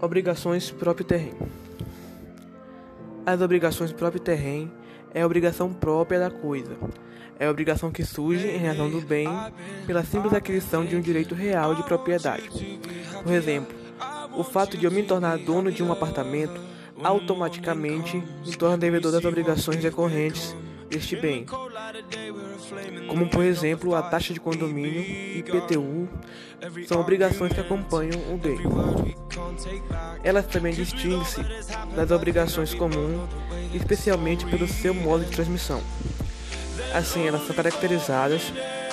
Obrigações próprio terreno. As obrigações próprio terreno é a obrigação própria da coisa. É a obrigação que surge em razão do bem pela simples aquisição de um direito real de propriedade. Por exemplo, o fato de eu me tornar dono de um apartamento automaticamente me torna devedor das obrigações decorrentes deste bem, como por exemplo a taxa de condomínio e IPTU, são obrigações que acompanham o bem. Elas também distinguem-se das obrigações comuns, especialmente pelo seu modo de transmissão. Assim, elas são caracterizadas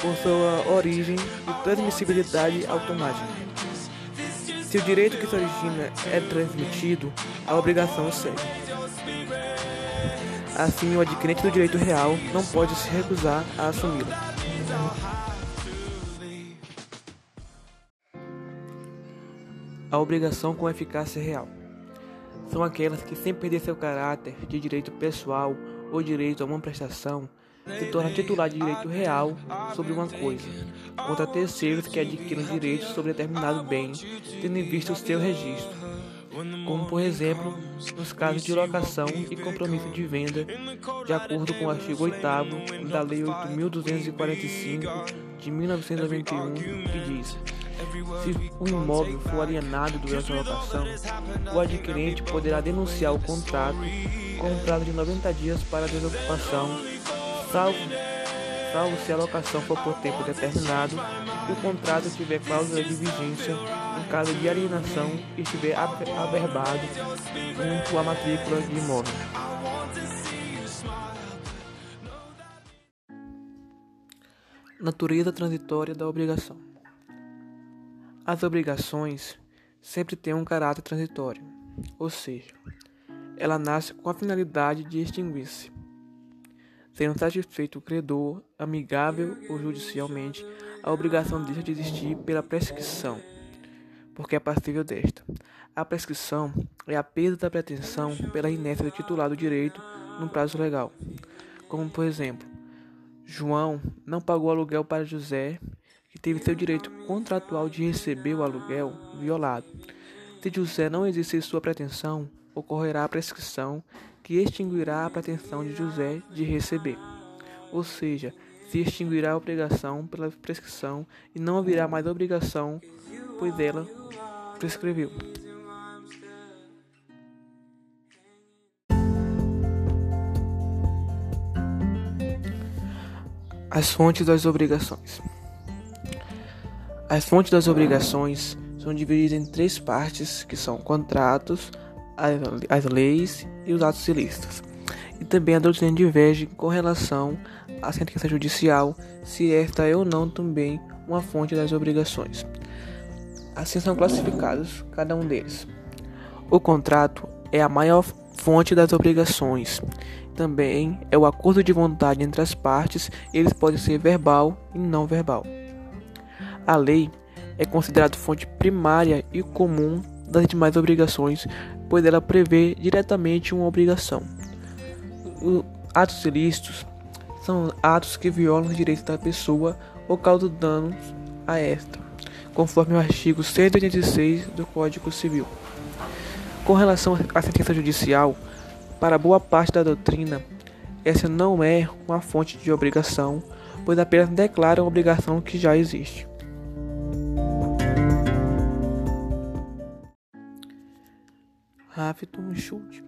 por sua origem e transmissibilidade automática. Se o direito que se origina é transmitido, a obrigação segue. Assim, o adquirente do direito real não pode se recusar a assumi-lo. A obrigação com eficácia real são aquelas que, sem perder seu caráter de direito pessoal ou direito a uma prestação, se torna titular de direito real sobre uma coisa, contra terceiros que adquiram direito sobre determinado bem, tendo em vista o seu registro como por exemplo nos casos de locação e compromisso de venda, de acordo com o artigo 8 da Lei 8.245 de 1991, que diz: se o imóvel for alienado durante a locação, o adquirente poderá denunciar o contrato com um prazo de 90 dias para a desocupação, salvo, salvo se a locação for por tempo determinado e o contrato tiver cláusula de vigência em caso de alienação e estiver averbado junto à matrícula de imóvel. Natureza transitória da obrigação. As obrigações sempre têm um caráter transitório, ou seja, ela nasce com a finalidade de extinguir-se. Sendo satisfeito o credor, amigável ou judicialmente, a obrigação deixa de existir pela prescrição porque é passível desta. A prescrição é a perda da pretensão pela inércia do titular do direito no prazo legal. Como, por exemplo, João não pagou aluguel para José, que teve seu direito contratual de receber o aluguel violado. Se José não exercer sua pretensão, ocorrerá a prescrição que extinguirá a pretensão de José de receber. Ou seja, se extinguirá a obrigação pela prescrição e não haverá mais obrigação, pois ela prescreveu. As fontes das obrigações. As fontes das obrigações são divididas em três partes, que são contratos, as, leis e os atos ilícitos. E também a doutrina diverge com relação à sentença judicial, se esta é ou não também uma fonte das obrigações. Assim são classificados cada um deles. O contrato é a maior fonte das obrigações. Também é o acordo de vontade entre as partes, eles podem ser verbal e não verbal. A lei é considerada fonte primária e comum das demais obrigações, pois ela prevê diretamente uma obrigação. Os atos ilícitos são atos que violam os direitos da pessoa ou causam danos a esta conforme o artigo 186 do Código Civil. Com relação à sentença judicial, para boa parte da doutrina, essa não é uma fonte de obrigação, pois apenas declara uma obrigação que já existe. Haftung Schuld.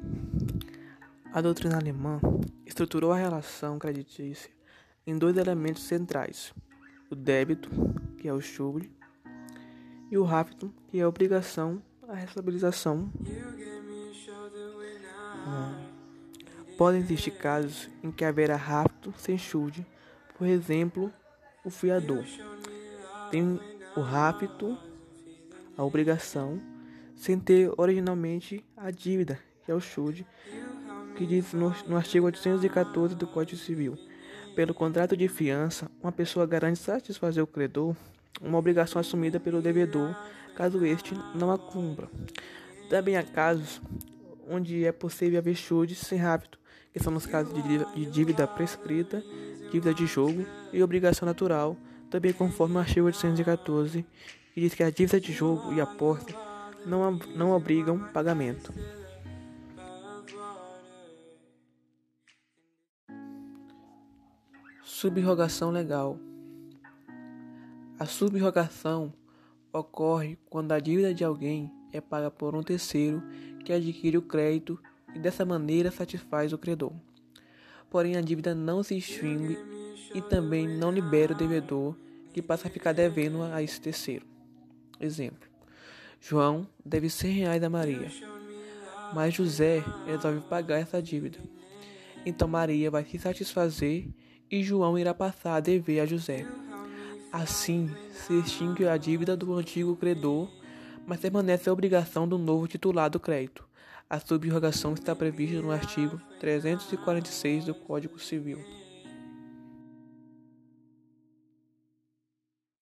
A doutrina alemã estruturou a relação creditícia em dois elementos centrais: o débito, que é o Schuld, e o rapto, que é a obrigação, a responsabilização. Podem existir casos em que haverá rapto sem chute, por exemplo, o fiador. Tem o rapto, a obrigação, sem ter originalmente a dívida, que é o chute, que diz no, no artigo 814 do Código Civil. Pelo contrato de fiança, uma pessoa garante satisfazer o credor uma obrigação assumida pelo devedor, caso este não a cumpra. Também há casos onde é possível haver chutes sem hábito, que são nos casos de dívida prescrita, dívida de jogo e obrigação natural, também conforme o artigo 814, que diz que a dívida de jogo e aposta não, não obrigam pagamento. Subrogação legal. A subrogação ocorre quando a dívida de alguém é paga por um terceiro que adquire o crédito e dessa maneira satisfaz o credor. Porém, a dívida não se extingue e também não libera o devedor que passa a ficar devendo a esse terceiro. Exemplo: João deve 100 reais a Maria, mas José resolve pagar essa dívida. Então Maria vai se satisfazer e João irá passar a dever a José. Assim, se extingue a dívida do antigo credor, mas permanece a obrigação do novo titular do crédito. A subrogação está prevista no artigo 346 do Código Civil.